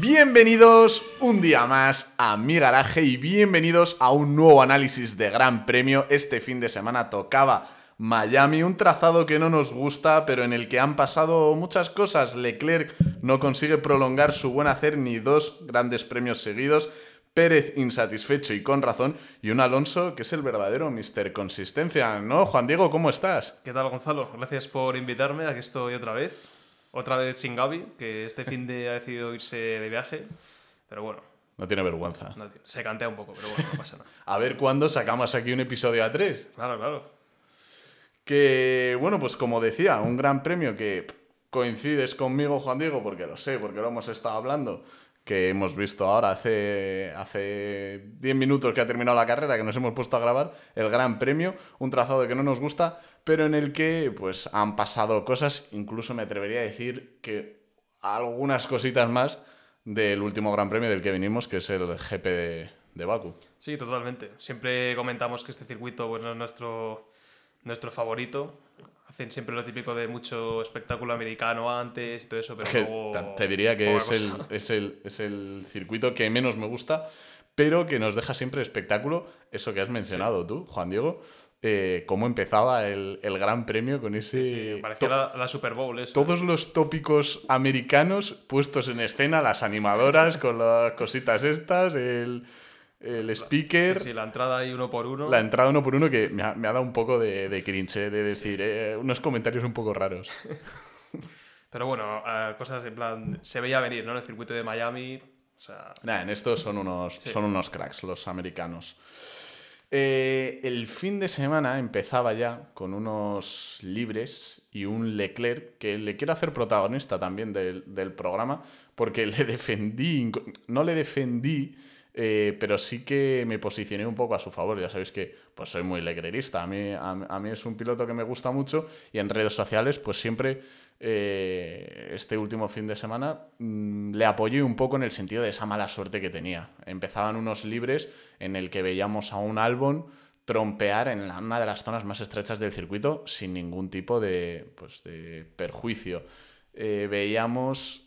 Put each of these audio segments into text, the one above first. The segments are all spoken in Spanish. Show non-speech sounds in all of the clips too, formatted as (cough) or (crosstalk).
Bienvenidos un día más a mi garaje y bienvenidos a un nuevo análisis de Gran Premio. Este fin de semana tocaba Miami, un trazado que no nos gusta, pero en el que han pasado muchas cosas. Leclerc no consigue prolongar su buen hacer ni dos grandes premios seguidos. Pérez insatisfecho y con razón, y un Alonso que es el verdadero Mister Consistencia, ¿no? Juan Diego, ¿cómo estás? ¿Qué tal, Gonzalo? Gracias por invitarme, aquí estoy otra vez. Otra vez sin Gaby, que este fin de ha decidido irse de viaje, pero bueno. No tiene vergüenza. se cantea un poco, pero bueno, no pasa nada. (laughs) a ver cuándo sacamos aquí un episodio a tres. Claro, claro. Que, bueno, pues como decía, un gran premio que coincides conmigo, Juan Diego, porque lo sé, porque lo hemos estado hablando, que hemos visto ahora hace, hace 10 minutos que ha terminado la carrera, que nos hemos puesto a grabar, el Gran Premio, un trazado que no nos gusta, pero en el que pues han pasado cosas, incluso me atrevería a decir que algunas cositas más del último Gran Premio del que venimos, que es el GP de, de Baku. Sí, totalmente. Siempre comentamos que este circuito bueno, es nuestro, nuestro favorito hacen siempre lo típico de mucho espectáculo americano antes y todo eso, pero luego... Te diría que es el, es el, es, el, circuito que menos me gusta, pero que nos deja siempre espectáculo, eso que has mencionado tú, Juan Diego. Eh, cómo empezaba el, el, Gran Premio con ese... Sí, parecía la, Super Bowl eso. Todos los tópicos americanos puestos en escena, las animadoras con las cositas estas, el el speaker. Sí, la entrada ahí uno por uno. La entrada uno por uno que me ha, dado un poco de, de cringe, eh, de decir eh, unos comentarios un poco raros. (laughs) Pero bueno, eh, cosas en plan. Se veía venir, ¿no? En el circuito de Miami. O sea... en esto son unos, son unos cracks los americanos. El fin de semana empezaba ya con unos libres y un Leclerc que le quiero hacer protagonista también del, del programa porque (laughs) le defendí, no le defendí eh, pero sí que me posicioné un poco a su favor. Ya sabéis que pues soy muy leclerista. A mí, a, mí es un piloto que me gusta mucho y en redes sociales pues siempre eh, este último fin de semana mm, le apoyé un poco en el sentido de esa mala suerte que tenía. Empezaban unos libres en el que veíamos a un Albon trompear en una de las zonas más estrechas del circuito sin ningún tipo de, pues, de perjuicio. Eh, veíamos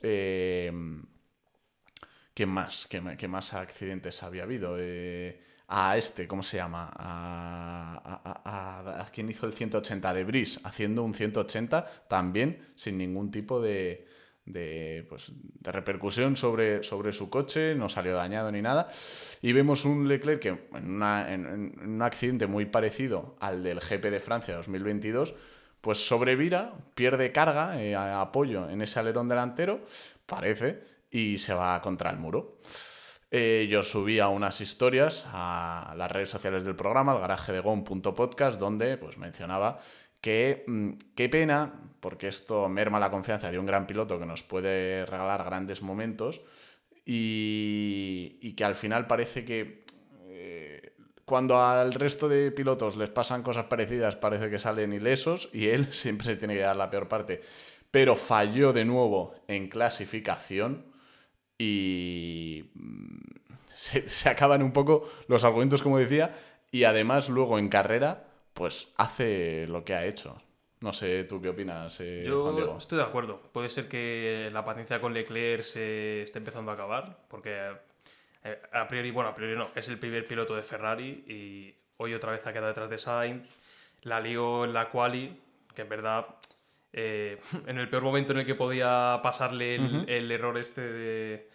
¿Qué más? ¿Qué, más accidentes había habido? Eh, a este, ¿cómo se llama? A, a, quien hizo el 180 de Brice, haciendo un 180 también sin ningún tipo de, de, pues, de repercusión sobre, sobre su coche, no salió dañado ni nada. Y vemos un Leclerc que en, en un accidente muy parecido al del GP de Francia 2022, pues sobrevira, pierde carga, eh, apoyo en ese alerón delantero, parece, y se va contra el muro. Eh, yo subía unas historias a las redes sociales del programa, al garaje de gon.podcast, donde pues, mencionaba que mm, qué pena, porque esto merma la confianza de un gran piloto que nos puede regalar grandes momentos y, que al final parece que eh, cuando al resto de pilotos les pasan cosas parecidas parece que salen ilesos y él (laughs) siempre se tiene que dar la peor parte. Pero falló de nuevo en clasificación y mm, (laughs) se, acaban un poco los argumentos, como decía, y además luego en carrera, pues hace lo que ha hecho. No sé, ¿tú qué opinas, eh, Yo estoy de acuerdo. Puede ser que la paciencia con Leclerc se esté empezando a acabar, porque eh, a priori, bueno, a priori no, es el primer piloto de Ferrari y hoy otra vez ha quedado detrás de Sainz. La lió en la quali, que en verdad eh, (laughs) en el peor momento en el que podía pasarle el, error este de,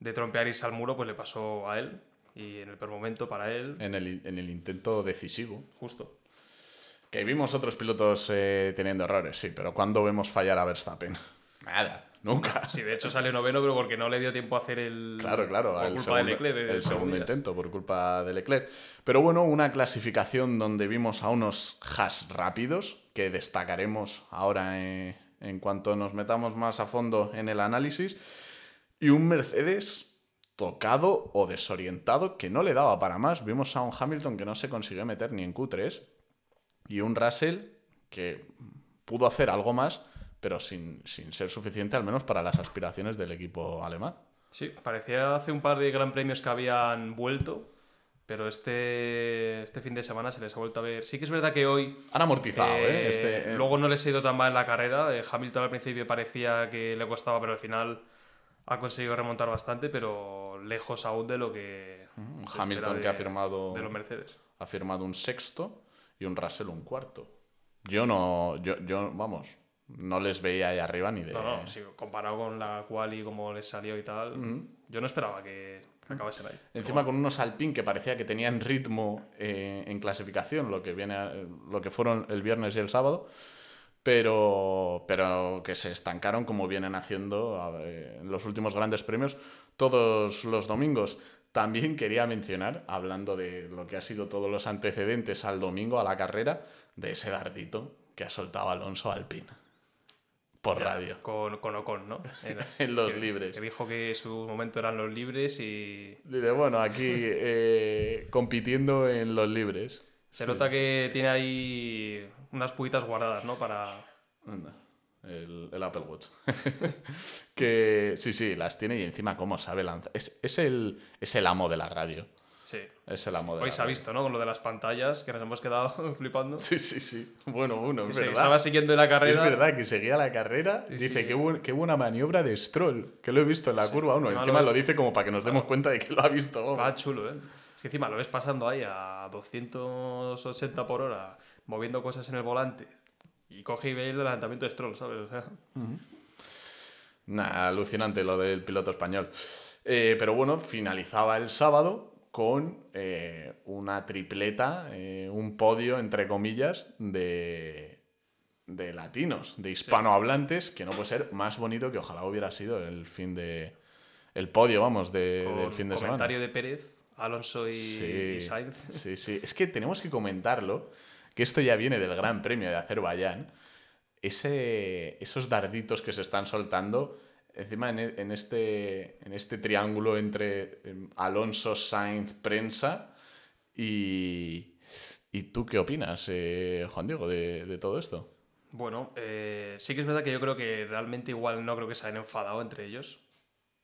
de trompear irse al muro, pues le pasó a él. Y en el peor momento para él. En el, en el intento decisivo. Justo. Que vimos otros pilotos eh, teniendo errores, sí, pero ¿cuándo vemos fallar a Verstappen? Nada. Nunca. Sí, de hecho salió noveno, pero porque no le dio tiempo a hacer el. Claro, claro, por culpa segundo, de Leclerc. el segundo intento, por culpa de Leclerc. Pero bueno, una clasificación donde vimos a unos Haas rápidos, que destacaremos ahora en, cuanto nos metamos más a fondo en el análisis, y un Mercedes tocado o desorientado que no le daba para más. Vimos a un Hamilton que no se consiguió meter ni en Q3 y un Russell que pudo hacer algo más, pero sin, sin ser suficiente al menos para las aspiraciones del equipo alemán. Sí, parecía hace un par de gran premios que habían vuelto pero este, este fin de semana se les ha vuelto a ver. Sí que es verdad que hoy. Han amortizado, ¿eh? ¿eh? Este, eh. Luego no les ha ido tan mal en la carrera. Eh, Hamilton al principio parecía que le costaba, pero al final ha conseguido remontar bastante, pero lejos aún de lo que. se Hamilton que ha firmado, De los Mercedes. ha firmado un sexto y un Russell un cuarto. Yo no, yo, yo vamos, no les veía ahí arriba ni de... No, no, sí, comparado con la cual y cómo les salió y tal, yo no esperaba que acabasen ahí. Encima con unos Alpine que parecía que tenían ritmo eh, en clasificación, lo que, viene a- lo que fueron el viernes y el sábado, pero, pero que se estancaron como vienen haciendo en los últimos grandes premios todos los domingos. También quería mencionar, hablando de lo que ha sido todos los antecedentes al domingo, a la carrera, de ese dardito que ha soltado Alonso Alpine por radio. Con, con Ocon, ¿no? (laughs) Era- En los que- libres. Que dijo que su momento eran los libres y Dice, bueno, aquí (laughs) eh, compitiendo en los libres. se nota que tiene ahí unas puitas guardadas, ¿no? Para... Anda, el, el Apple Watch. (laughs) que sí, sí, las tiene y encima cómo sabe lanzar. Es, es, el, es el amo de la radio. Sí. Es el amo de Hoy la se ha radio. visto, ¿no? Con lo de las pantallas, que nos hemos quedado (laughs) flipando. Sí, sí, sí. Bueno, uno, Que es verdad. estaba siguiendo la Es carrera. verdad que seguía la carrera. Sí, dice, sí. Qué, qué buena maniobra de Stroll. Que lo he visto en la curva uno. encima Encima lo dice como para que nos demos cuenta de que lo ha visto. vamos. Va chulo, ¿eh? Es que encima lo ves pasando ahí a 280 por hora, moviendo cosas en el volante. Y coge y ve el adelantamiento de Stroll, ¿sabes? O sea, Nah, alucinante lo del piloto español. Eh, pero bueno, finalizaba el sábado con eh, una tripleta, eh, un podio, entre comillas, de, de latinos, de hispanohablantes, que no puede ser más bonito que ojalá hubiera sido el fin de. El podio, vamos, de- con del fin de semana. comentario de Pérez, Alonso y, Sí, y Sainz. (laughs) sí, sí. Es que tenemos que comentarlo, que esto ya viene del Gran Premio de Azerbaiyán. Ese, esos darditos que se están soltando, encima en, e- en este, en este triángulo entre em, Alonso, Sainz, prensa. Y, ¿y tú qué opinas, eh, Juan Diego, de, de todo esto? Bueno, eh, sí que es verdad que yo creo que realmente igual no creo que se hayan enfadado entre ellos.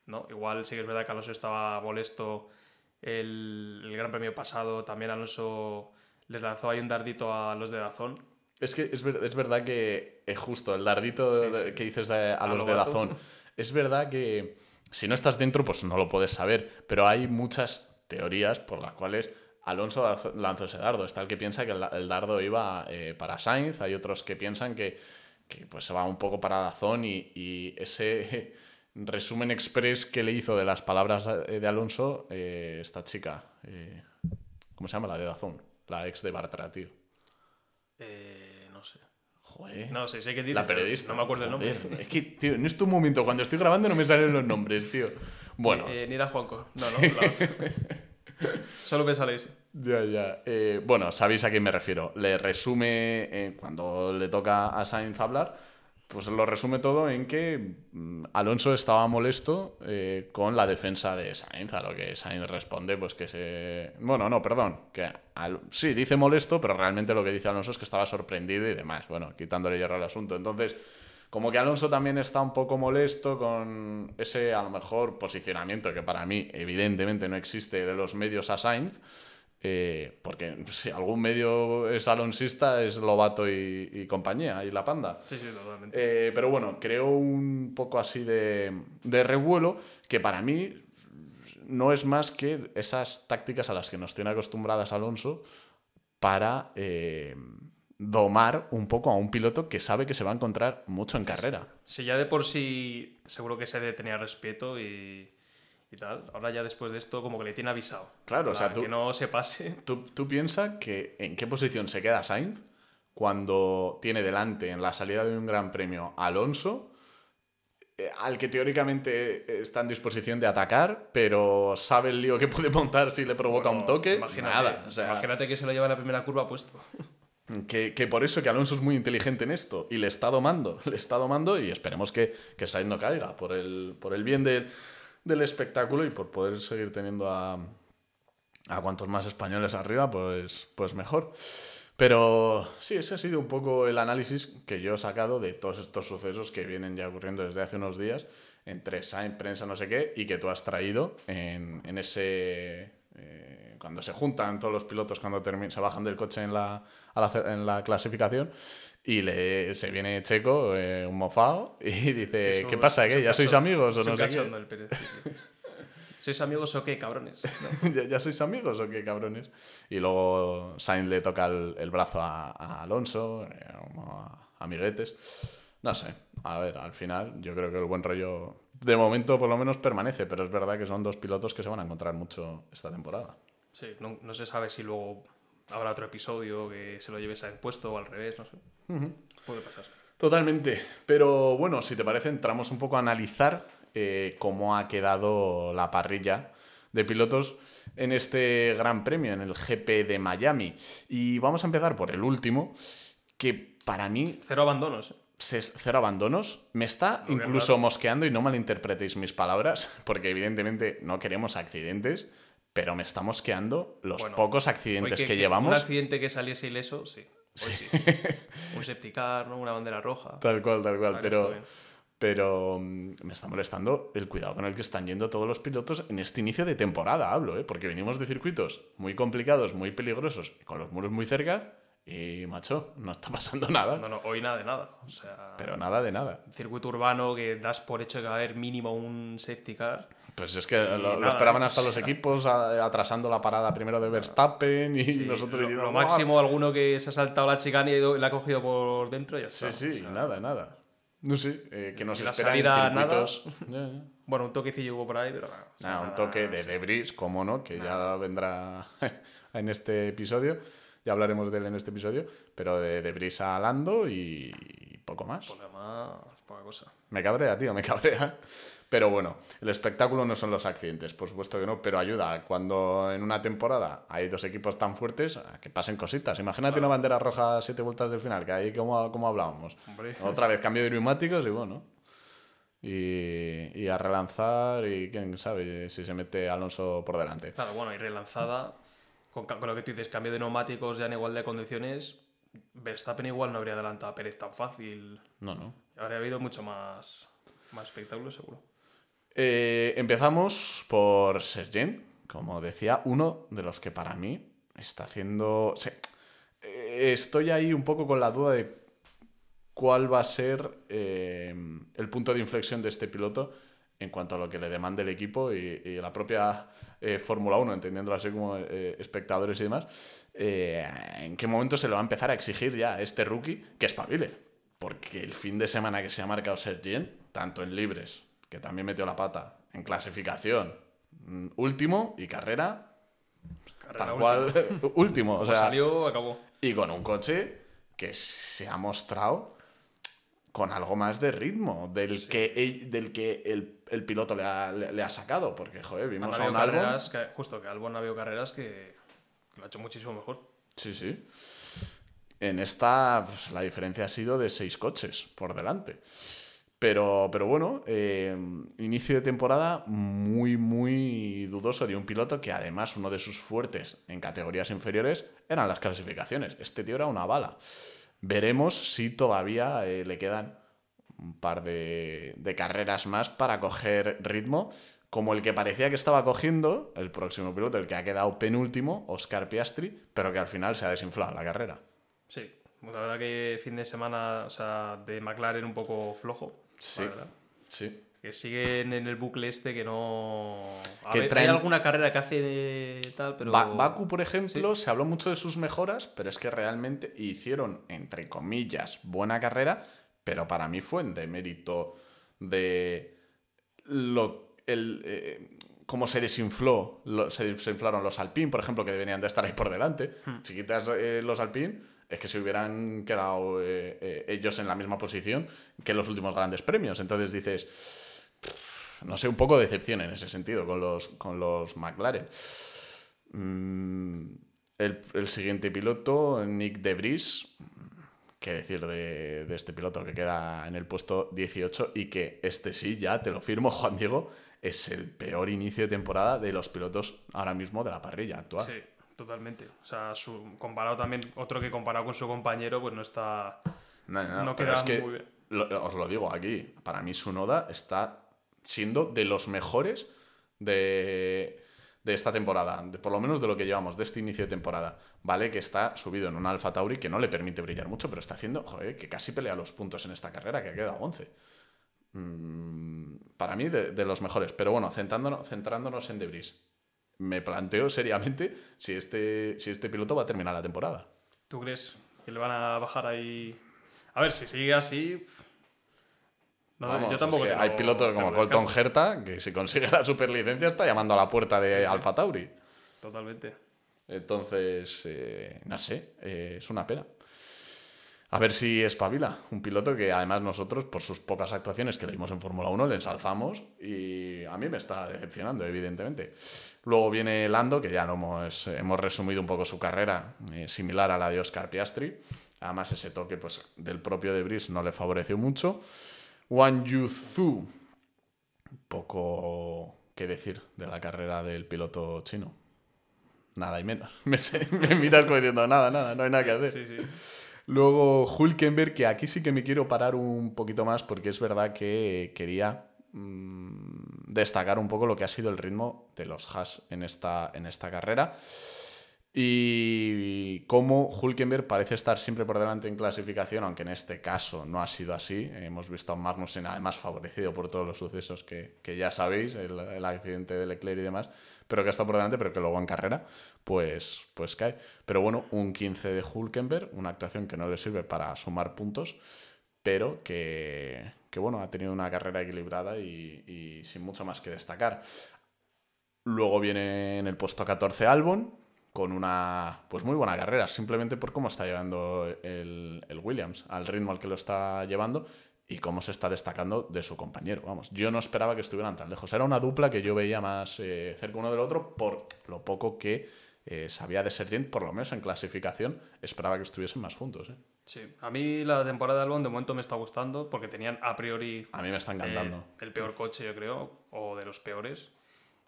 ¿no? Igual sí que es verdad que Alonso estaba molesto el, el Gran Premio pasado. También Alonso les lanzó ahí un dardito a los de Dazón. Es que es, ver- es verdad que es justo el dardito Sí, de- sí. que dices a, a A los lo de. Dazón. (laughs) Es verdad que si no estás dentro, pues no lo puedes saber. Pero hay muchas teorías por las cuales Alonso lanzó- ese dardo. Está el que piensa que el, dardo iba eh, para Sainz. Hay otros que piensan que, que, pues se va un poco para Dazón y, ese (laughs) resumen express que le hizo de las palabras eh, de Alonso eh, esta chica. ¿Cómo se llama? La de Dazón. La ex de Bartra, tío. No sé. Joder. No sé, sé que dice, La periodista. No me acuerdo el nombre. Joder, Es que, tío, en este momento, cuando estoy grabando, no me salen los nombres, tío. Bueno, Eh, ni era Juanco. No, no. la- (laughs) Solo me sale ese. ya, ya. Eh, bueno, sabéis a quién me refiero. Le resume, eh, cuando le toca a Sainz hablar, pues lo resume todo en que mm, Alonso estaba molesto eh, con la defensa de Sainz, a lo que Sainz responde, pues que se... Bueno, no, perdón, que al- sí, dice molesto, pero realmente lo que dice Alonso es que estaba sorprendido y demás, bueno, quitándole hierro al asunto. Entonces, como que Alonso también está un poco molesto con ese, a lo mejor, posicionamiento que para mí, evidentemente, no existe de los medios a Sainz, eh, porque si algún medio es alonsista, es Lobato y, y compañía, y la panda. Sí, sí, totalmente. Eh, pero bueno, creo un poco así de, de revuelo que para mí no es más que esas tácticas a las que nos tiene acostumbradas Alonso para eh, domar un poco a un piloto que sabe que se va a encontrar mucho en carrera. Si ya de por sí seguro que se tenía respeto y, y tal, ahora ya después de esto como que le tiene avisado. Claro, o sea, tú- Que no se pase. (laughs) ¿Tú, tú piensas que en qué posición se queda Sainz cuando tiene delante en la salida de un gran premio Alonso, eh, al que teóricamente está en disposición de atacar, pero sabe el lío que puede montar si le provoca un toque? Imagínate, Nada. O sea, imagínate que se lo lleva en la primera curva puesto. (laughs) que, que por eso que Alonso es muy inteligente en esto y le está domando, (laughs) le está domando y esperemos que, que Sainz no caiga por el, por el bien del, del espectáculo y por poder seguir teniendo a, a cuantos más españoles arriba, pues, pues mejor. Pero sí, ese ha sido un poco el análisis que yo he sacado de todos estos sucesos que vienen ya ocurriendo desde hace unos días, entre Sainz, prensa, no sé qué, y que tú has traído en, en ese... eh, cuando se juntan todos los pilotos, cuando se bajan del coche en la, la, en la clasificación, y le, se viene Checo, eh, un mofao, y (laughs) dice, Eso ¿qué es- pasa? ¿Qué? ¿Ya sois amigos o no sé qué? el. (laughs) ¿Sois amigos o qué, cabrones? No. (laughs) ¿Ya, ya sois amigos o qué, cabrones? Y luego Sainz le toca el, el brazo a, a Alonso, eh, como a amiguetes. No sé, a ver, al final yo creo que el buen rollo de momento por lo menos permanece, pero es verdad que son dos pilotos que se van a encontrar mucho esta temporada. Sí, no, no se sabe si luego habrá otro episodio que se lo lleves a puesto o al revés, no sé. Puede pasar. Totalmente, pero bueno, si te parece entramos un poco a analizar eh, cómo ha quedado la parrilla de pilotos en este Gran Premio, en el GP de Miami. Y vamos a empezar por el último, que para mí Cero abandonos. ¿eh? se- cero abandonos. Me está incluso raro. mosqueando y no malinterpretéis mis palabras, (laughs) porque evidentemente no queremos accidentes, pero me está mosqueando los Bueno, pocos accidentes que, Un llevamos. accidente que saliese ileso, sí. Hoy sí. (laughs) un safety car, ¿no? una bandera roja. Tal cual, tal cual. Vale, pero pero mm, me está molestando el cuidado con el que están yendo todos los pilotos en este inicio de temporada, hablo, ¿eh? porque venimos de circuitos muy complicados, muy peligrosos, con los muros muy cerca, y macho, no está pasando nada. No, no, hoy nada de nada. O sea, Pero nada de nada. circuito urbano que das por hecho que va a haber mínimo un safety car. Pues es que lo, lo nada, esperaban hasta O los equipos atrasando la parada primero de Verstappen y Sí, nosotros lo, lo máximo alguno que se ha saltado la chicana y la ha cogido por dentro y ya Sí, está. sí, O sea, nada, nada. No sé, eh, que nos y la espera salida, en circuitos. (laughs) Ya. Bueno, un toquecillo hubo por ahí, pero nada. Ah, un nada, toque de sí. debris, como no, que ya vendrá (laughs) en este episodio. Ya hablaremos de él en este episodio, pero de debris a Lando y poco más. Por lo demás, poca cosa. Me cabrea, tío, me cabrea. Pero bueno, el espectáculo no son los accidentes, por supuesto que no, pero ayuda cuando en una temporada hay dos equipos tan fuertes a que pasen cositas. Imagínate una bandera roja a siete vueltas del final, que ahí como, como hablábamos. Hombre. Otra vez cambio de neumáticos y bueno. Y, y a relanzar y quién sabe si se mete Alonso por delante. Claro, bueno, y relanzada, con lo que tú dices, cambio de neumáticos ya en igual de condiciones, Verstappen igual no habría adelantado a Pérez tan fácil. No, no. Habría habido mucho más, más espectáculo, seguro. Eh, empezamos por Sergent, como decía, uno de los que para mí está haciendo... eh, estoy ahí un poco con la duda de cuál va a ser eh, el punto de inflexión de este piloto en cuanto a lo que le demande el equipo y, la propia Fórmula 1, entendiéndolo así como espectadores y demás, en qué momento se le va a empezar a exigir ya a este rookie que espabile. Porque el fin de semana que se ha marcado Sergent, tanto en libres, que también metió la pata, en clasificación, mm, último y carrera, Carrera tal cual, (laughs) último. O Como sea, salió, acabó. y con un coche que se ha mostrado con algo más de ritmo del que, el, del que el, el piloto le ha, le, le ha sacado. Porque, joder, vimos a un Albon. que, justo que Albon ha habido carreras que lo ha hecho muchísimo mejor. Sí, sí. En esta, pues, la diferencia ha sido de seis coches por delante. Pero, pero bueno, eh, inicio de temporada muy, muy dudoso de un piloto que además uno de sus fuertes en categorías inferiores eran las clasificaciones. Este tío era una bala. Veremos si todavía eh, le quedan un par de, carreras más para coger ritmo, como el que parecía que estaba cogiendo el próximo piloto, el que ha quedado penúltimo, Oscar Piastri, pero que al final se ha desinflado la carrera. Sí, la verdad que fin de semana, de McLaren un poco flojo. Sí. verdad. Sí. Que siguen en el bucle este que no. A Que ver, traen- Hay alguna carrera que hace de tal, pero. Ba- Baku, por ejemplo, se habló mucho de sus mejoras, pero es que realmente hicieron, entre comillas, buena carrera, pero para mí fue en demérito de lo, el, eh, cómo se desinfló, lo- se desinflaron los Alpine, por ejemplo, que deberían de estar ahí por delante. Si quitas eh, los Alpine, es que se hubieran quedado eh, eh, ellos en la misma posición que los últimos grandes premios. Entonces dices, no sé, un poco de decepción en ese sentido con los, con los McLaren. Mm, el, el siguiente piloto, Nick Debris. ¿Qué decir de, de este piloto que queda en el puesto 18 y que este sí, ya te lo firmo, (laughs) Juan Diego, es el peor inicio de temporada de los pilotos ahora mismo de la parrilla actual. Sí, totalmente. O sea, su, comparado también, otro que comparado con su compañero, pues no está. No, no, No pero queda es que, muy bien. lo- os lo digo aquí, para mí Sunoda está siendo de los mejores de, de esta temporada, por lo menos de lo que llevamos, de este inicio de temporada, ¿vale? Que está subido en un Alfa Tauri que no le permite brillar mucho, pero está haciendo, joder, que casi pelea los puntos en esta carrera, que ha quedado 11. Mm, para mí, de, los mejores. Pero bueno, centrándonos, centrándonos en Debris, me planteo seriamente si este, si este piloto va a terminar la temporada. ¿Tú crees que le van a bajar ahí? A ver, si sigue así. yo tampoco. hay pilotos como Colton Herta que si consigue la superlicencia está llamando a la puerta de Alfa Tauri. Totalmente. Entonces, eh, no sé, eh, es una pena. A ver si espabila. Un piloto que además nosotros, por sus pocas actuaciones que le dimos en Fórmula 1, le ensalzamos y a mí me está decepcionando, evidentemente. Luego viene Lando, que ya lo hemos, hemos resumido un poco su carrera, eh, similar a la de Oscar Piastri. Además, ese toque pues, del propio De Debris no le favoreció mucho. Wang Yuzu, poco que decir de la carrera del piloto chino. Nada y menos. (laughs) Me, me miras como diciendo, nada, nada, no hay nada que hacer. Sí, sí. Luego Hulkenberg, que aquí sí que me quiero parar un poquito más porque es verdad que quería mm, destacar un poco lo que ha sido el ritmo de los Haas en esta, en esta carrera. Y cómo Hulkenberg parece estar siempre por delante en clasificación, aunque en este caso no ha sido así. Hemos visto a Magnussen además favorecido por todos los sucesos que, ya sabéis, el, el, accidente de Leclerc y demás, pero que ha estado por delante, pero que luego en carrera pues, pues cae. Pero bueno, un 15 de Hulkenberg, una actuación que no le sirve para sumar puntos, pero que, que bueno, ha tenido una carrera equilibrada y, sin mucho más que destacar. Luego viene en el puesto 14 Albon, con una pues muy buena carrera, simplemente por cómo está llevando el, el, Williams, al ritmo al que lo está llevando y cómo se está destacando de su compañero. Vamos, yo no esperaba que estuvieran tan lejos. Era una dupla que yo veía más eh, cerca uno del otro por lo poco que eh, sabía de Sergent, por lo menos en clasificación, esperaba que estuviesen más juntos. ¿eh? Sí, a mí la temporada de Albon de momento me está gustando porque tenían a priori. A mí me está encantando. el peor coche, yo creo, o de los peores.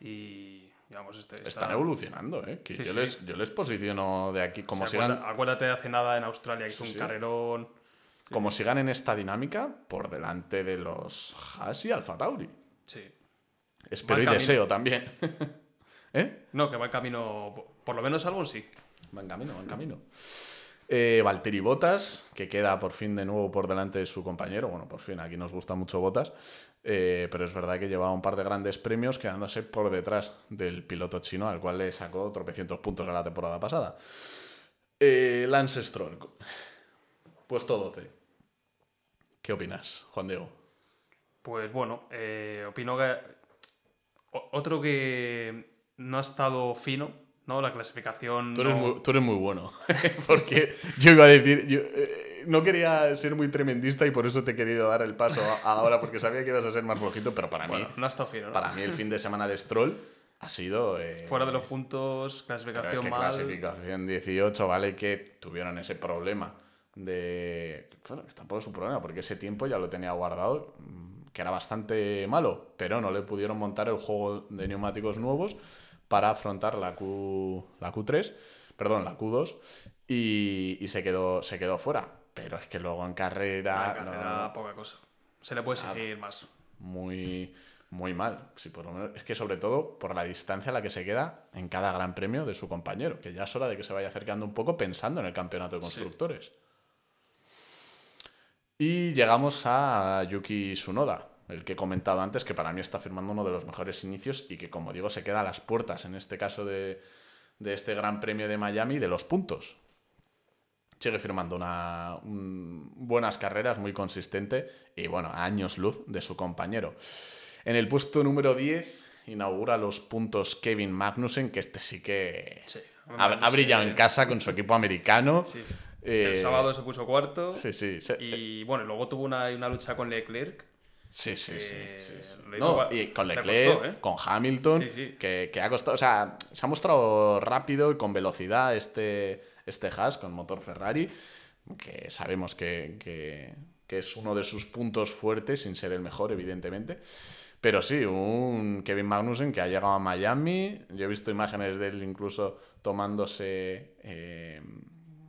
Y. Digamos, este, Están evolucionando, ¿eh? Que yo, Les, yo les posiciono de aquí como si sigan. Acuérdate de hace nada en Australia, que es un carrerón. Como sigan en esta dinámica, por delante de los Haas y Alfa Tauri. Sí. Espero y deseo también. (laughs) ¿Eh? No, que va en camino. Por lo menos algo sí. Va en camino, va en camino. Eh, Valtteri Botas, que queda por fin de nuevo por delante de su compañero. Bueno, por fin, aquí nos gusta mucho Botas. Eh, pero es verdad que llevaba un par de grandes premios quedándose por detrás del piloto chino, al cual le sacó tropecientos puntos a la temporada pasada. Eh, Lance Stroll, puesto 12. ¿Qué opinas, Juan Diego? Pues bueno, eh, opino que otro que no ha estado fino, ¿no? La clasificación. Tú eres, muy, bueno. (laughs) Porque yo iba a decir. Eh, no quería ser muy tremendista y por eso te he querido dar el paso ahora, porque sabía que ibas a ser más flojito, pero para mí. No ha estado fino, Para mí, el fin de semana de Stroll ha sido. Eh, Fuera de los puntos, clasificación que Clasificación 18, vale que tuvieron ese problema de. Bueno, tampoco es un problema, porque ese tiempo ya lo tenía guardado que era bastante malo, pero no le pudieron montar el juego de neumáticos nuevos para afrontar la, Q, la Q3, perdón, la Q2, y, se, quedó, se quedó fuera. Pero es que luego en carrera... En poca cosa. Se le puede seguir más. Muy, muy mal. por es que sobre todo por la distancia a la que se queda en cada gran premio de su compañero, que ya es hora de que se vaya acercando un poco pensando en el campeonato de constructores. Y llegamos a Yuki Tsunoda, el que he comentado antes, que para mí está firmando uno de los mejores inicios y que, como digo, se queda a las puertas, en este caso de, este Gran Premio de Miami, de los puntos. Sigue firmando una, buenas carreras, muy consistente y, bueno, años luz de su compañero. En el puesto número 10 inaugura los puntos Kevin Magnussen, que este sí que ha, brillado en casa con su equipo americano. Sí, el eh, sábado se puso cuarto. Sí, sí. Y bueno, luego tuvo una, una lucha con Leclerc. Sí, sí, sí. y con Leclerc, ¿eh? con Hamilton, que, que, ha costado. O sea, se ha mostrado rápido y con velocidad este, este Haas con motor Ferrari, que sabemos que, que, es uno de sus puntos fuertes, sin ser el mejor, evidentemente. Pero sí, un Kevin Magnussen que ha llegado a Miami. Yo he visto imágenes de él incluso tomándose. Eh,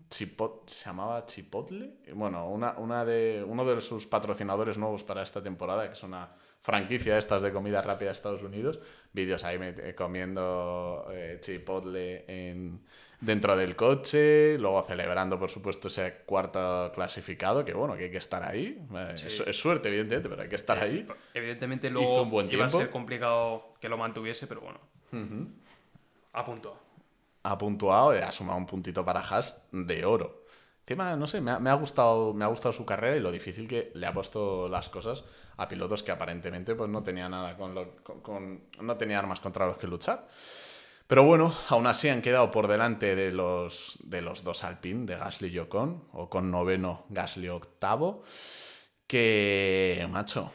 Chipot, se llamaba Chipotle. Bueno, una, una de, uno de sus patrocinadores nuevos para esta temporada, que es una franquicia de estas de comida rápida de Estados Unidos. Vídeos ahí me- comiendo eh, Chipotle en, dentro del coche, luego celebrando, por supuesto, ese cuarto clasificado, que bueno, que hay que estar ahí. Eh, Sí. es, es suerte, evidentemente, pero hay que estar ahí. Sí, Evidentemente Hizo luego un buen iba a ser complicado que lo mantuviese, pero bueno, a punto. Ha puntuado y ha sumado un puntito para Haas de oro. Encima, no sé, me ha, me ha gustado, me ha gustado su carrera y lo difícil que le ha puesto las cosas a pilotos que aparentemente pues, no tenía nada con, lo- con- con- no tenía armas contra los que luchar. Pero bueno, aún así han quedado por delante de los, de los dos Alpine, de Gasly y Ocon, Ocon noveno, Gasly octavo, que, macho,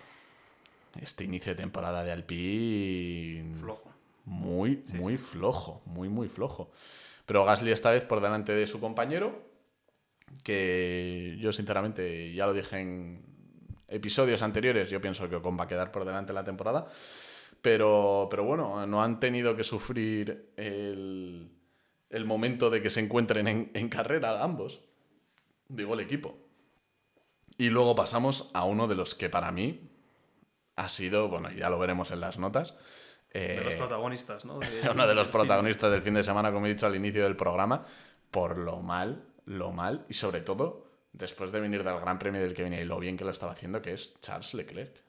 este inicio de temporada de Alpine Flojo. Muy, muy flojo, muy, muy flojo. Pero Gasly esta vez por delante de su compañero, que yo sinceramente ya lo dije en episodios anteriores, yo pienso que Ocon va a quedar por delante de la temporada, pero, pero bueno, no han tenido que sufrir el, el momento de que se encuentren en, en carrera ambos, digo el equipo. Y luego pasamos a uno de los que para mí ha sido, bueno, ya lo veremos en las notas, De los eh, protagonistas, ¿no? (laughs) De- uno de los protagonistas del fin de semana, como he dicho al inicio del programa, por lo mal, lo mal y sobre todo después de venir del Gran Premio del que venía y lo bien que lo estaba haciendo, que es Charles Leclerc.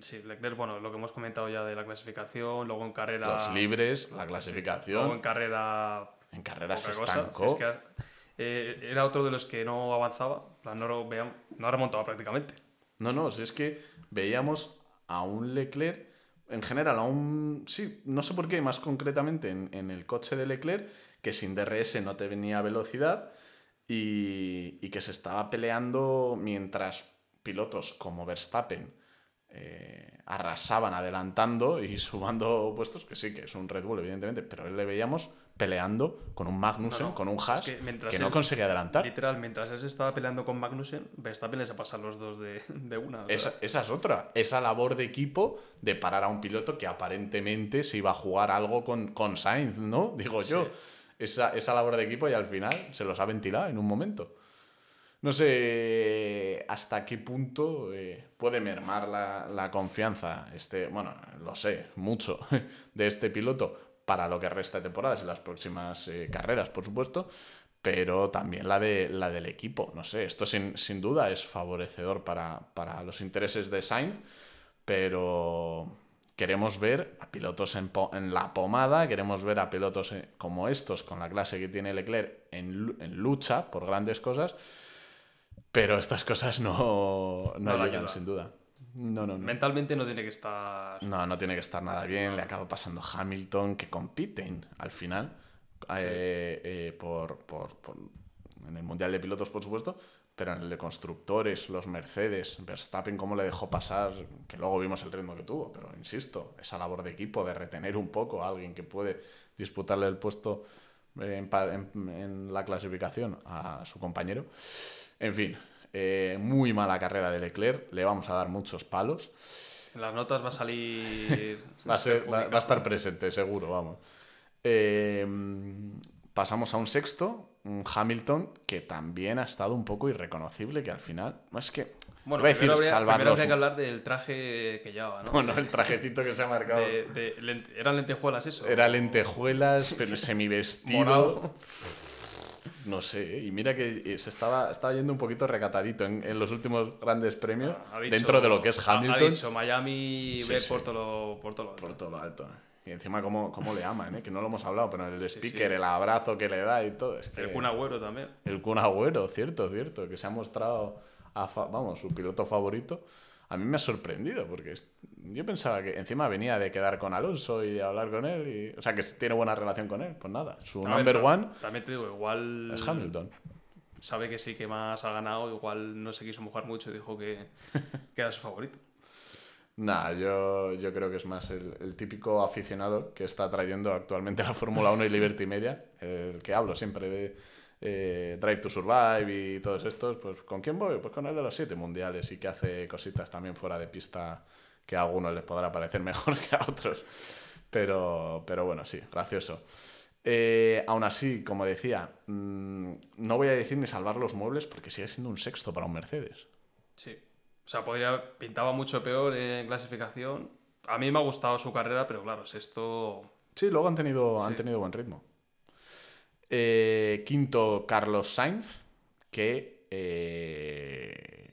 Sí, Leclerc, bueno, lo que hemos comentado ya de la clasificación, luego en carrera. Los libres, la Luego en clasificación, carrera. en carrera se estancó. Si es que, eh, era otro de los que no avanzaba, no, lo veíamos- no ha remontado prácticamente. No, no, si es que veíamos a un Leclerc, en general, a un. Sí, no sé por qué, más concretamente en, en el coche de Leclerc, que sin DRS no tenía velocidad y, y que se estaba peleando mientras pilotos como Verstappen eh, arrasaban adelantando y (laughs) sumando puestos, que sí, que es un Red Bull, evidentemente, pero le veíamos peleando con un Magnussen, No, no, con un es Haas, que no él- conseguía adelantar. Literal, mientras él se estaba peleando con Magnussen, Verstappen les ha pasado los dos de, (laughs) de una. Esa, esa es otra, esa labor de equipo de parar a un piloto que aparentemente se iba a jugar algo con, con Sainz, ¿no? Digo yo. Esa, esa labor de equipo y al final se los ha ventilado en un momento. No sé hasta qué punto eh, puede mermar la, la confianza, este, bueno, lo sé, mucho, (laughs) de este piloto para lo que resta de temporadas y las próximas eh, carreras, por supuesto, pero también la, de, la del equipo. No sé, esto sin, sin duda es favorecedor para, para los intereses de Sainz, pero queremos ver a pilotos en, po- en la pomada, queremos ver a pilotos eh, como estos, con la clase que tiene Leclerc, en, lu- en lucha por grandes cosas, pero estas cosas no, no, No ayudan, ayuda. sin duda. No, no, no. Mentalmente no tiene que estar. No, no tiene que estar nada bien. Le acaba pasando Hamilton, que compiten al final eh, eh, por, por- por- en el Mundial de Pilotos, por supuesto, pero en el de constructores, los Mercedes, Verstappen, cómo le dejó pasar, que luego vimos el ritmo que tuvo, pero insisto, esa labor de equipo, de retener un poco a alguien que puede disputarle el puesto en, en- en la clasificación a su compañero. En fin, eh, muy mala carrera de Leclerc, le vamos a dar muchos palos. En las notas va a salir. (laughs) Va a, ser, va, va a perjudicado. estar presente, seguro, vamos. Eh, pasamos a un sexto, un Hamilton, que también ha estado un poco irreconocible, que al final, no es que... Bueno, iba a decir primero, habría, primero habría que hablar del traje que llevaba, ¿no? Bueno, el trajecito que se ha marcado De- de lente- ¿Eran lentejuelas eso? era lentejuelas, pero (laughs) semivestido. No sé, y mira que eh, se estaba, estaba yendo un poquito recatadito en, en los últimos grandes premios, dicho- dentro de lo que es ha- Hamilton. Ha, dicho Miami Sí, ve sí. por todo lo, por todo lo alto. Por todo lo alto. Y encima cómo, cómo le aman, ¿eh? que no lo hemos hablado, pero el speaker, sí. el abrazo que le da y todo. Es que... El Kun Agüero también. El Kun Agüero, cierto, cierto, que se ha mostrado, a fa- vamos, su piloto favorito. A mí me ha sorprendido, porque yo pensaba que encima venía de quedar con Alonso y de hablar con él, y, o sea, que tiene buena relación con él. Pues nada, su A number one También te digo, igual. es Hamilton. Sabe que sí que más ha ganado, igual no se quiso mojar mucho y dijo que, (laughs) que era su favorito. Nah, yo, yo creo que es más el, el típico aficionado que está trayendo actualmente la Fórmula 1 y Liberty Media, el que hablo siempre de eh, Drive to Survive y todos estos, pues ¿con quién voy? Pues con el de los siete mundiales y que hace cositas también fuera de pista que a algunos les podrá parecer (laughs) mejor que a otros. Pero, pero bueno, sí, gracioso. Eh, aún así, como decía, mm, no voy a decir ni salvar los muebles porque sigue siendo un sexto para un Mercedes. Sí. O sea, podría, pintaba mucho peor en clasificación. A mí me ha gustado su carrera, pero claro, esto. Sí, luego han tenido, han tenido buen ritmo. Eh, quinto, Carlos Sainz, que... Eh,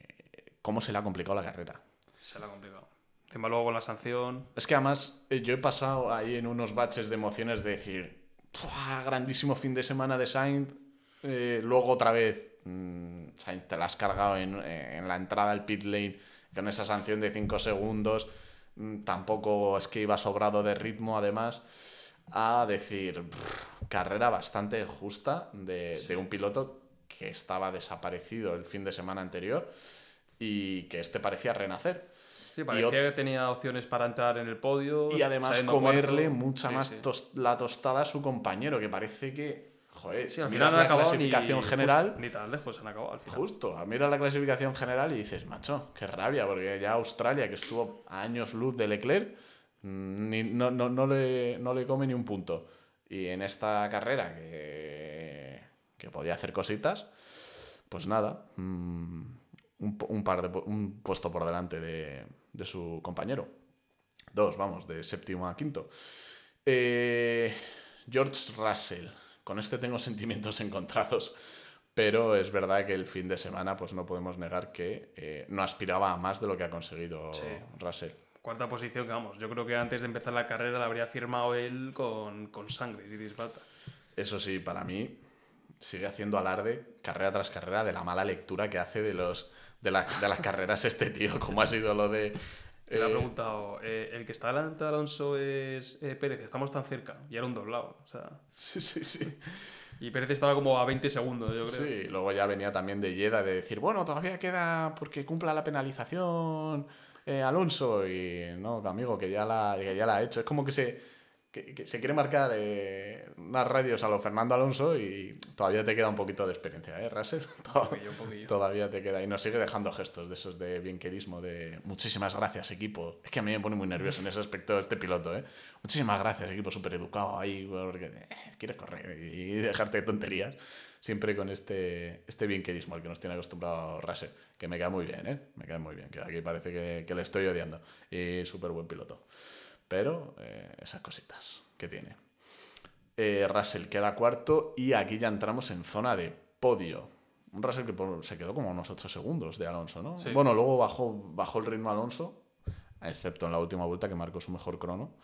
¿Cómo se le ha complicado la carrera? Se le ha complicado. Encima luego con la sanción... Es que además eh, yo he pasado ahí en unos baches de emociones de decir, grandísimo fin de semana de Sainz, luego otra vez, mm, Sainz te la has cargado en, en, la entrada al pit lane con esa sanción de 5 segundos, mm, tampoco es que iba sobrado de ritmo además a decir, carrera bastante justa de, un piloto que estaba desaparecido el fin de semana anterior y que este parecía renacer. Sí, parecía que tenía opciones para entrar en el podio. Y además comerle mucha más la tostada a su compañero, que parece que. Joder, al final la clasificación general. ni tan lejos han acabado al final. Justo, mira la clasificación general y dices, macho, qué rabia, porque ya Australia, que estuvo a años luz de Leclerc, ni, no, no, no, le, no le come ni un punto. Y en esta carrera que, que podía hacer cositas, pues nada, mm, un, un, par de, un puesto por delante de, de, su compañero. Dos, vamos, de séptimo a quinto. Eh, George Russell. Con este tengo (laughs) sentimientos encontrados, pero es verdad que el fin de semana pues no podemos negar que eh, no aspiraba a más de lo que ha conseguido Russell cuarta posición que vamos, yo creo que antes de empezar la carrera la habría firmado él con, con sangre y disfruta. Eso sí, para mí sigue haciendo alarde carrera tras carrera de la mala lectura que hace de los de, la, de las carreras este tío, como ha sido lo de... Te le ha eh, preguntado, eh, el que está delante de Alonso es eh, Pérez, estamos tan cerca, y era un doblado, o sea... Sí, sí, sí. Y Pérez estaba como a 20 segundos, yo creo. Sí, luego ya venía también de Yeda de decir, bueno, todavía queda porque cumpla la penalización eh, Alonso y no, amigo, que ya la, ya la ha hecho. Es como que se, se quiere marcar eh, unas radios a lo Fernando Alonso y todavía te queda un poquito de experiencia, ¿eh, Russell? (laughs) Todavía te queda y nos sigue dejando gestos de esos de bienquerismo, de muchísimas gracias, equipo. Es que a mí me pone muy nervioso en ese aspecto este piloto, ¿eh? Muchísimas gracias, equipo súper educado ahí, porque eh, quieres correr y dejarte de tonterías siempre con este, este bienquerismo al que nos tiene acostumbrado Russell, que me queda muy bien, ¿eh? Me queda muy bien, que aquí parece que, que le estoy odiando. Y súper buen piloto. Pero eh, esas cositas que tiene. Eh, Russell queda cuarto y aquí ya entramos en zona de podio. Un Russell que se quedó como unos 8 segundos de Alonso, ¿no? Bueno, luego bajó, bajó el ritmo Alonso, excepto en la última vuelta que marcó su mejor crono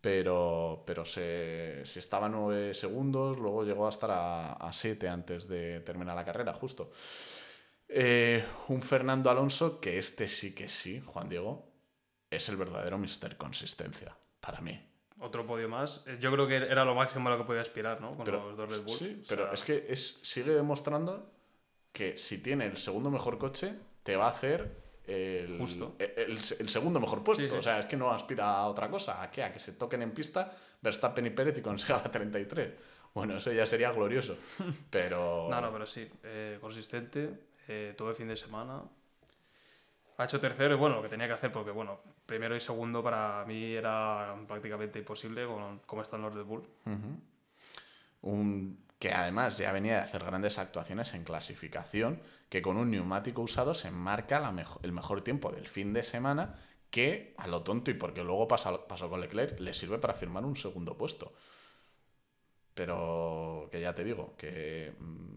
pero, pero se, estaba a 9 segundos, luego llegó a estar a, 7 antes de terminar la carrera, justo. Eh, un Fernando Alonso que este sí que sí, Juan Diego, es el verdadero Mister Consistencia, para mí. Otro podio más. Eh, yo creo que era lo máximo a lo que podía aspirar, ¿no? Con los dos Red Bull. Sí, pero es que es, sigue demostrando que si tiene el segundo mejor coche, te va a hacer el, Justo. El, segundo mejor puesto. O sea, es que no aspira a otra cosa. ¿A qué? A que se toquen en pista Verstappen y Pérez y consiga la 33. Bueno, eso ya sería glorioso. (laughs) Pero. no, no, pero sí. Eh, consistente. Eh, todo el fin de semana. Ha hecho tercero y bueno, lo que tenía que hacer, porque bueno, primero y segundo para mí era prácticamente imposible con cómo están los Red Bull. Un que además ya venía de hacer grandes actuaciones en clasificación, que con un neumático usado se marca el mejor tiempo del fin de semana, que a lo tonto y porque luego pasó, pasó con Leclerc, le sirve para firmar un segundo puesto. Pero que ya te digo, que mm,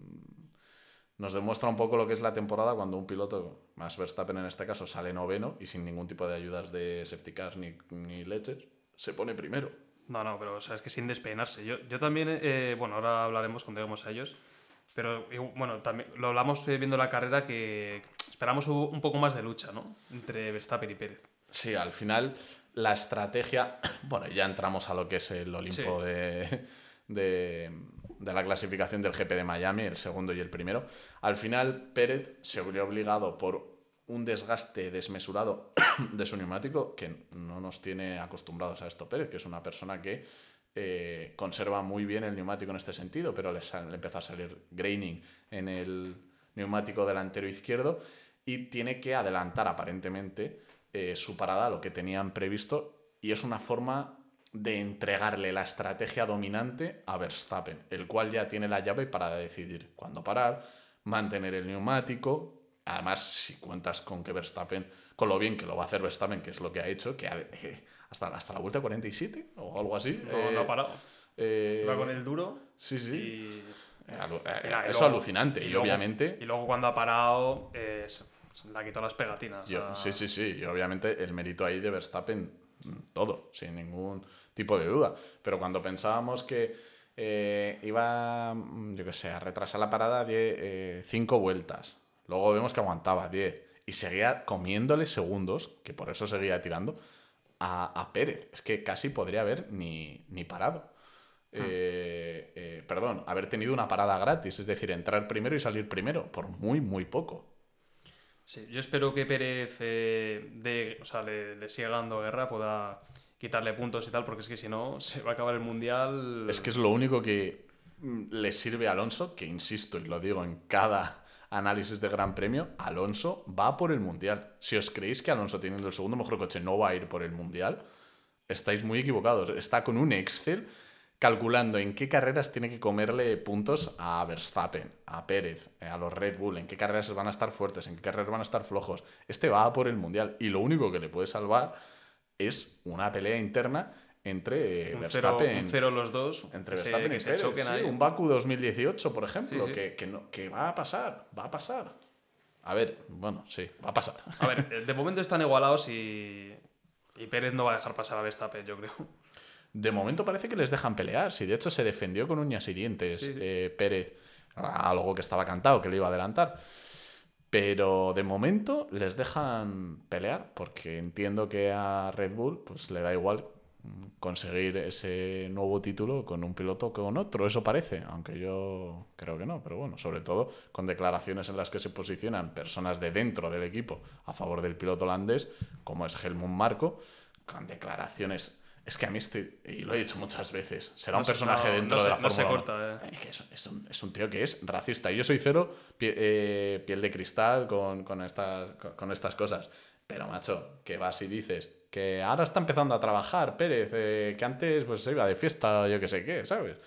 nos demuestra un poco lo que es la temporada cuando un piloto, más Verstappen en este caso, sale noveno y sin ningún tipo de ayudas de safety cars ni, ni leches, se pone primero. No, no, pero o sea, es que sin despeinarse. Yo, yo también, eh, bueno, ahora hablaremos cuando lleguemos a ellos, pero bueno, también lo hablamos viendo la carrera que esperamos un poco más de lucha, ¿no? Entre Verstappen y Pérez. Sí, al final la estrategia, (coughs) bueno, ya entramos a lo que es el Olimpo de, de, de, la clasificación del GP de Miami, el segundo y el primero. Al final Pérez se habría obligado por un desgaste desmesurado (coughs) de su neumático que no nos tiene acostumbrados a esto Pérez, que es una persona que eh, conserva muy bien el neumático en este sentido, pero le, le empezó a salir graining en el neumático delantero izquierdo y tiene que adelantar aparentemente eh, su parada a lo que tenían previsto y es una forma de entregarle la estrategia dominante a Verstappen, el cual ya tiene la llave para decidir cuándo parar, mantener el neumático. Además, si cuentas con que Verstappen, con lo bien que lo va a hacer Verstappen, que es lo que ha hecho, que eh, hasta, hasta la vuelta 47 o algo así. No, no ha eh, parado. eh, Va con el duro. Sí, sí. Y, Alu- eh, Mira, y eso luego- alucinante. Y, luego- obviamente. Y luego cuando ha parado, eh, le ha quitado las pegatinas. Yo- sí, sí, sí. Y obviamente el mérito ahí de Verstappen, mm, todo, sin ningún tipo de duda. Pero cuando pensábamos que eh, iba, mm, yo qué sé, a retrasar la parada 5 vueltas, luego vemos que aguantaba 10 y seguía comiéndole segundos, que por eso seguía tirando, a, a Pérez. Es que casi podría haber ni, ni parado. Eh, eh, perdón, haber tenido una parada gratis, es decir, entrar primero y salir primero, por muy, muy poco. Sí, yo espero que Pérez eh, dé- o sea, le, le siga dando guerra, pueda quitarle puntos y tal, porque es que si no, (laughs) se va a acabar el mundial. Es que es lo único que mm, le sirve a Alonso, que insisto y lo digo en cada análisis de Gran Premio, Alonso va por el Mundial. Si os creéis que Alonso teniendo el segundo mejor coche no va a ir por el Mundial, estáis muy equivocados. Está con un Excel calculando en qué carreras tiene que comerle puntos a Verstappen, a Pérez, eh, a los Red Bull, en qué carreras van a estar fuertes, en qué carreras van a estar flojos. Este va por el Mundial y lo único que le puede salvar es una pelea interna entre un cero, Verstappen un cero los dos. entre que Verstappen y Pérez, choquen sí, ahí. un Baku 2018, por ejemplo, Sí, sí. Que, que, no- que va a pasar, va a pasar. A ver, bueno, sí, va a pasar. A ver, (laughs) de momento están igualados y, y Pérez no va a dejar pasar a Verstappen, yo creo. De momento parece que les dejan pelear. Si de hecho se defendió con uñas y dientes eh, Pérez, algo que estaba cantado, que le iba a adelantar. Pero de momento les dejan pelear, porque entiendo que a Red Bull pues, le da igual conseguir ese nuevo título con un piloto que con otro, eso parece, aunque yo creo que no, pero bueno, sobre todo con declaraciones en las que se posicionan personas de dentro del equipo a favor del piloto holandés, como es Helmut Marko, con declaraciones... Es que a mí, este, y lo he dicho muchas veces, será No un personaje no- dentro no de la no se Fórmula 1. corta, eh. Es es, un, es un tío que es racista. Yo soy cero pie- eh, piel de cristal con, con- con estas cosas. Pero, macho, que vas y dices que ahora está empezando a trabajar Pérez, eh, que antes pues se iba de fiesta o yo que sé qué, ¿sabes?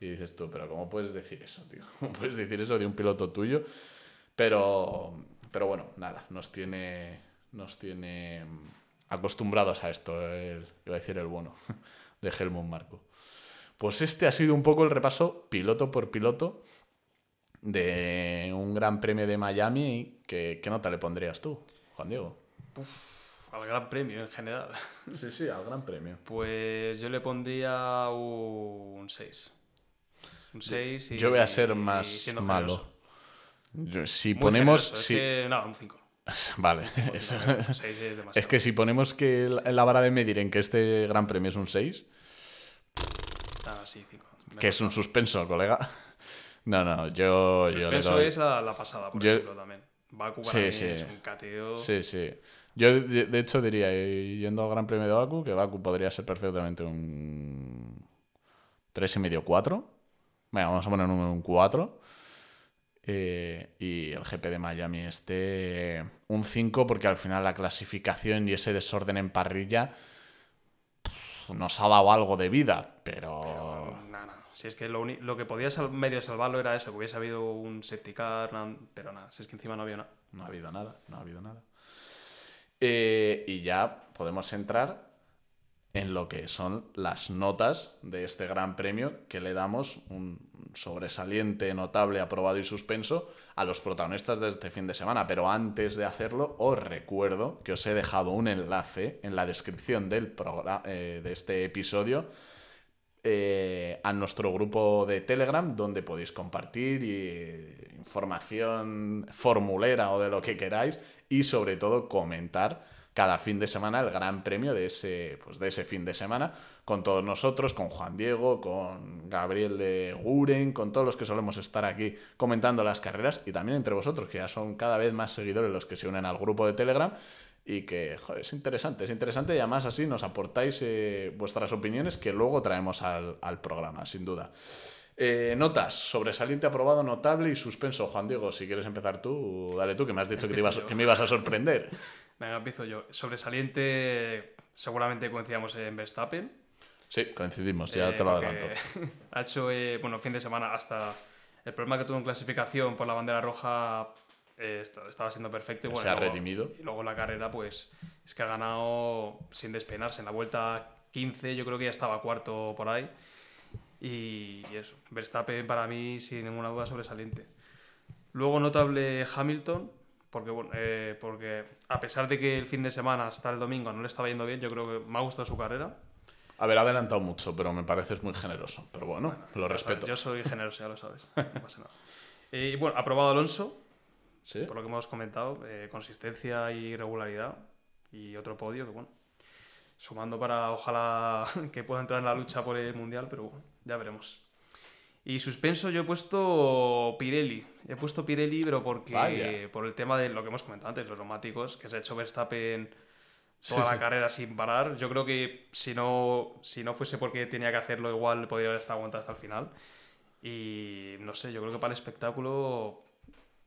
Y dices tú, pero ¿cómo puedes decir eso, tío? (laughs) ¿Cómo puedes decir eso de un piloto tuyo? Pero, pero bueno, nada, nos tiene, nos tiene mm, acostumbrados a esto, el- iba a decir el bueno, (laughs) de Helmut Marco. Pues este ha sido un poco el repaso piloto por piloto de un gran premio de Miami. ¿Qué, qué nota le pondrías tú, Juan Diego? Al Gran Premio en general. (laughs) Sí, sí, al gran premio. Pues yo le pondría un 6. Un 6 y. Yo voy a ser más malo. Yo- si Muy ponemos... generoso, si- Es que, no, un 5. (laughs) Vale. es- Un 6 es demasiado. Es que si ponemos que la, la vara de medir en que este gran premio es un 6, Ah, sí, 5. que es un suspenso, colega. (laughs) No, no, yo, yo le Suspenso doy... es la, la pasada, por Yo- ejemplo, también. Baku para Sí, mí sí. es un cateo. Sí, sí. Yo, de, hecho, diría, eh, yendo al Gran Premio de Baku, que Baku podría ser perfectamente un 3,5 4. Venga, vamos a poner un, un 4. Eh, y el GP de Miami este un 5, porque al final la clasificación y ese desorden en parrilla pff, nos ha dado algo de vida, pero... Pero, nada, nada. Si es que lo, lo que podía sal- medio salvarlo era eso, que hubiese habido un safety car, pero nada, si es que encima no había nada. No ha habido nada, no ha habido nada. Eh, y ya podemos entrar en lo que son las notas de este gran premio, que le damos un sobresaliente, notable, aprobado y suspenso a los protagonistas de este fin de semana. Pero antes de hacerlo, os recuerdo que os he dejado un enlace en la descripción del programa, de este episodio eh, a nuestro grupo de Telegram, donde podéis compartir información formulera o de lo que queráis y sobre todo comentar cada fin de semana el gran premio de ese, pues de ese fin de semana con todos nosotros, con Juan Diego, con Gabriel de Guren, con todos los que solemos estar aquí comentando las carreras y también entre vosotros, que ya son cada vez más seguidores los que se unen al grupo de Telegram y que es interesante, es interesante y además así nos aportáis eh, vuestras opiniones que luego traemos al, al programa, sin duda. Eh, notas, sobresaliente aprobado, notable y suspenso. Juan Diego, si quieres empezar tú, dale tú, que me has dicho que, te ibas- que me ibas a sorprender. (laughs) Venga, empiezo yo. Sobresaliente, seguramente coincidamos en Verstappen. Sí, coincidimos, ya Eh, te lo adelanto. (laughs) ha hecho, eh, bueno, fin de semana hasta... El problema que tuvo en clasificación por la bandera roja eh, est- estaba siendo perfecto. Y bueno, Se ha luego- redimido. Y luego la carrera, pues, es que ha ganado sin despeinarse. En la vuelta 15 yo creo que ya estaba cuarto por ahí. Y, y eso, Verstappen para mí sin ninguna duda sobresaliente. Luego notable Hamilton, porque, bueno, eh, porque a pesar de que el fin de semana hasta el domingo no le estaba yendo bien, yo creo que me ha gustado su carrera. Haber adelantado mucho, pero me pareces muy generoso. Pero bueno, lo Ya sabes, respeto. Yo soy generoso, ya lo sabes. (laughs) No pasa nada. Y bueno, aprobado Alonso, ¿Sí? por lo que hemos comentado, eh, consistencia y regularidad. Y otro podio que, bueno, sumando para ojalá (laughs) que pueda entrar en la lucha por el mundial, pero bueno, ya veremos. Y suspenso yo he puesto Pirelli. He puesto Pirelli, pero porque Vaya. por el tema de lo que hemos comentado antes, los neumáticos, que se ha hecho Verstappen toda sí. la carrera sin parar. Yo creo que si no, si no fuese porque tenía que hacerlo, igual podría haber estado aguantado hasta el final. Y no sé, yo creo que para el espectáculo.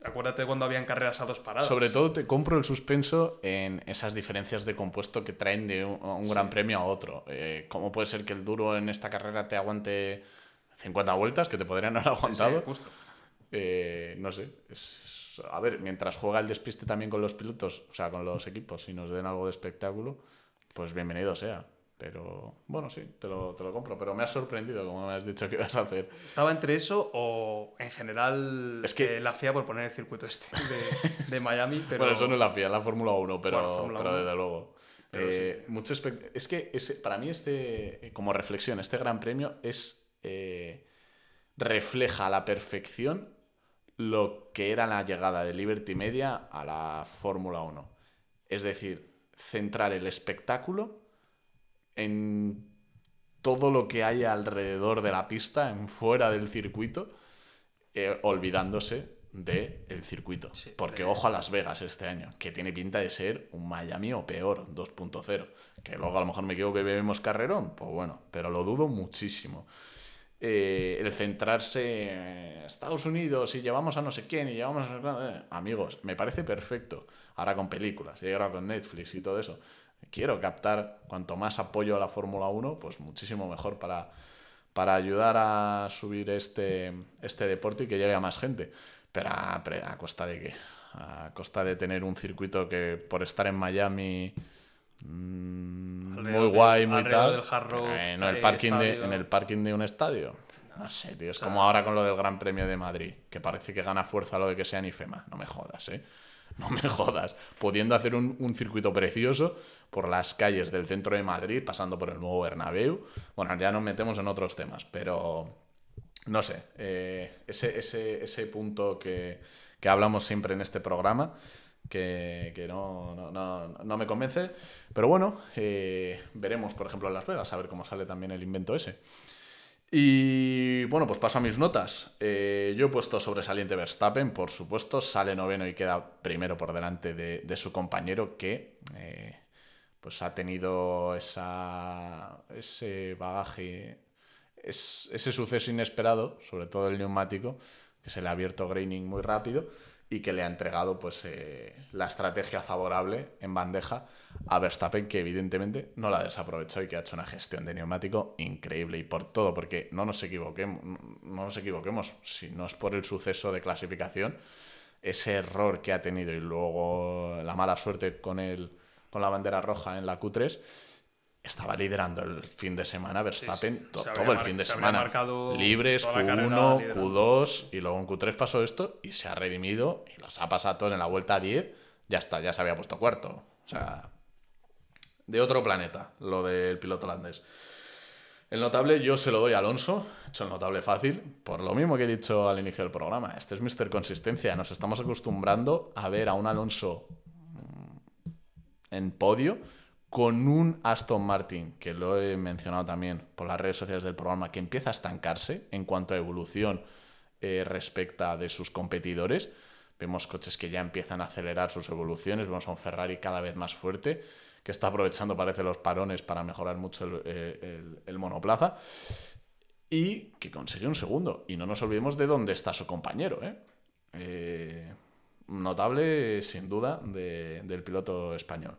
Acuérdate cuando habían carreras a dos paradas. Sobre todo te compro el suspenso en esas diferencias de compuesto que traen de un, un gran premio a otro. Eh, ¿Cómo puede ser que el duro en esta carrera te aguante 50 vueltas que te podrían haber sí, aguantado? justo. Eh, no sé. es- a ver, mientras juega el despiste también con los pilotos, o sea, con los equipos, y nos den algo de espectáculo, pues bienvenido sea. Pero bueno, sí, te lo, te lo compro. Pero me has sorprendido, como me has dicho que ibas a hacer. Estaba entre eso o en general Es que- eh, la FIA por poner el circuito este de, de (laughs) Miami. Pero Bueno, eso no es la FIA, es la Fórmula 1, pero, Bueno, Fórmula pero 1. desde luego. Pero Eh, mucho espe- es que ese- para mí, este, eh, como reflexión, este gran premio es eh, refleja a la perfección lo que era la llegada de Liberty Media a la Fórmula 1. Es decir, centrar el espectáculo en todo lo que hay alrededor de la pista, en fuera del circuito, eh, olvidándose del circuito. Sí, Porque de- ojo a Las Vegas este año, que tiene pinta de ser un Miami o peor, 2.0. Que luego a lo mejor me equivoco que bebemos carrerón, pues bueno, pero lo dudo muchísimo. Eh, el centrarse en Estados Unidos y llevamos a no sé quién y llevamos a eh, amigos, me parece perfecto. Ahora con películas, y ahora con Netflix y todo eso. Quiero captar cuanto más apoyo a la Fórmula 1, pues muchísimo mejor para, para ayudar a subir este, este deporte y que llegue a más gente. Pero a, a costa de qué? A costa de tener un circuito que por estar en Miami mm, muy guay, del- muy tal. eh, no, el parking de, en el parking de un estadio. No sé, tío. Es como ahora con lo del Gran Premio de Madrid, que parece que gana fuerza lo de que sea ni FEMA. No me jodas, ¿eh? (laughs) No me jodas. Pudiendo hacer un, un circuito precioso por las calles del centro de Madrid, pasando por el nuevo Bernabéu. Bueno, ya nos metemos en otros temas, pero no sé. eh, ese, ese, ese punto que, que hablamos siempre en este programa, que, que no, no, no, no me convence. Pero bueno, eh, veremos, por ejemplo, en Las Vegas, a ver cómo sale también el invento ese. Y bueno, pues paso a mis notas. Eh, yo he puesto sobresaliente Verstappen, por supuesto, sale noveno y queda primero por delante de, de su compañero que eh, pues ha tenido esa, ese bagaje, es- ese suceso inesperado, sobre todo el neumático, que se le ha abierto graining muy rápido y que le ha entregado pues eh, la estrategia favorable en bandeja a Verstappen que evidentemente no la desaprovechó y que ha hecho una gestión de neumático increíble. Y por todo porque no nos equivoquemos no nos equivoquemos si no es por el suceso de clasificación ese error que ha tenido y luego la mala suerte con el con la bandera roja en la Q3 estaba liderando el fin de semana Verstappen sí. todo habría el fin de semana libres toda la carrera Q1 liderando. Q2 y luego en Q3 pasó esto y se ha redimido y los ha pasado todos en la vuelta 10 ya está ya se había puesto cuarto o sea de otro planeta lo del piloto holandés el notable yo se lo doy a Alonso, he hecho el notable fácil, por lo mismo que he dicho al inicio del programa. Este es Mr. Consistencia, nos estamos acostumbrando a ver a un Alonso mm, en podio con un Aston Martin, que lo he mencionado también por las redes sociales del programa, que empieza a estancarse en cuanto a evolución eh, respecto de sus competidores. Vemos coches que ya empiezan a acelerar sus evoluciones, vemos a un Ferrari cada vez más fuerte, que está aprovechando, parece, los parones para mejorar mucho el, eh, monoplaza, y que consigue un segundo. Y no nos olvidemos de dónde está su compañero. ¿eh? Eh, notable, sin duda, de- del piloto español.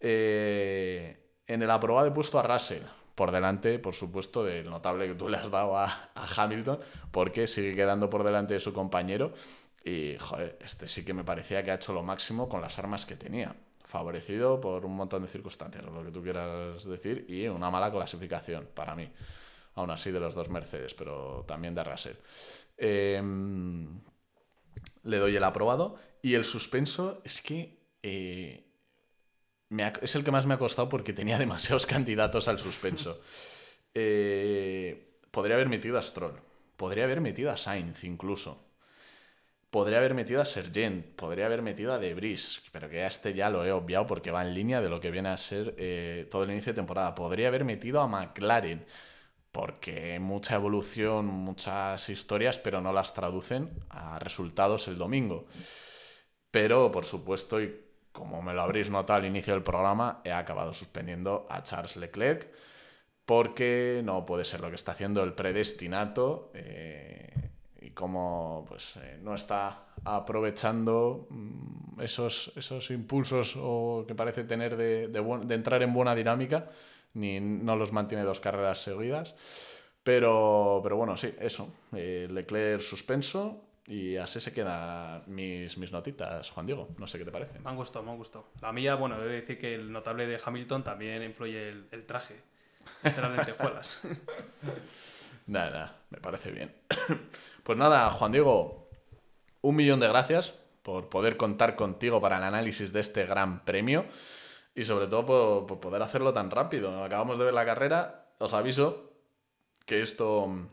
Eh, en el aprobado he puesto a Russell, por delante, por supuesto, del notable que tú le has dado a, Hamilton, porque sigue quedando por delante de su compañero. Y, joder, este sí que me parecía que ha hecho lo máximo con las armas que tenía. Favorecido por un montón de circunstancias, lo que tú quieras decir, y una mala clasificación para mí. Aún así, de los dos Mercedes, pero también de Russell. Em, le doy el aprobado. Y el suspenso es que eh, es el que más me ha costado porque tenía (laughs) demasiados candidatos al suspenso. Eh, podría haber metido a Stroll. Podría haber metido a Sainz incluso. Podría haber metido a Sergent, podría haber metido a Debris, pero que a este ya lo he obviado porque va en línea de lo que viene a ser eh, todo el inicio de temporada. Podría haber metido a McLaren, porque mucha evolución, muchas historias, pero no las traducen a resultados el domingo. Pero, por supuesto, y como me lo habréis notado al inicio del programa, he acabado suspendiendo a Charles Leclerc, porque no puede ser lo que está haciendo el predestinato. Eh, y como pues, eh, no está aprovechando mm, esos, esos impulsos o que parece tener de, de, entrar en buena dinámica, ni no los mantiene dos carreras seguidas. Pero, pero bueno, sí, eso. Eh, Leclerc suspenso y así se quedan mis, mis notitas, Juan Diego. No sé qué te parece. Me han gustado, me han gustado. La mía, bueno, debo decir que el notable de Hamilton también influye el, el traje. Este lentejuelas. (laughs) Nada, nada, me parece bien. (coughs) pues nada, Juan Diego, un millón de gracias por poder contar contigo para el análisis de este gran premio y sobre todo por, poder hacerlo tan rápido. Acabamos de ver la carrera, os aviso que esto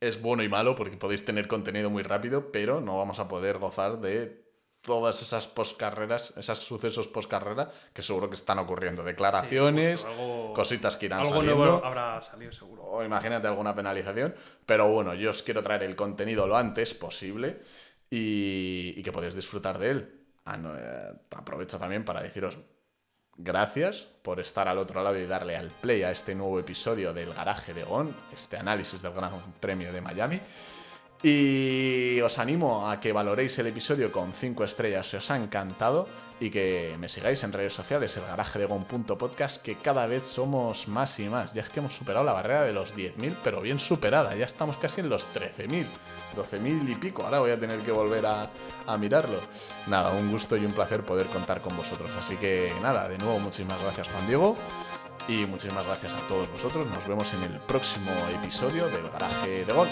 es bueno y malo porque podéis tener contenido muy rápido, pero no vamos a poder gozar de todas esas poscarreras, esos sucesos poscarrera que seguro que están ocurriendo. Declaraciones, cositas que irán algo nuevo habrá salido seguro. O imagínate alguna penalización. Pero bueno, yo os quiero traer el contenido lo antes posible y, que podéis disfrutar de él. Ah, eh, aprovecho también para deciros gracias por estar al otro lado y darle al play a este nuevo episodio del Garaje de Gon, este análisis del Gran Premio de Miami. Y os animo a que valoréis el episodio con 5 estrellas si os ha encantado y que me sigáis en redes sociales, el garaje de Gon.podcast, que cada vez somos más y más. Ya es que hemos superado la barrera de los 10.000, pero bien superada. Ya estamos casi en los 13.000, 12.000 y pico. Ahora voy a tener que volver a mirarlo. Nada, un gusto y un placer poder contar con vosotros. Así que nada, de nuevo muchísimas gracias Juan Diego. Y muchísimas gracias a todos vosotros. Nos vemos en el próximo episodio del Garaje de Gon.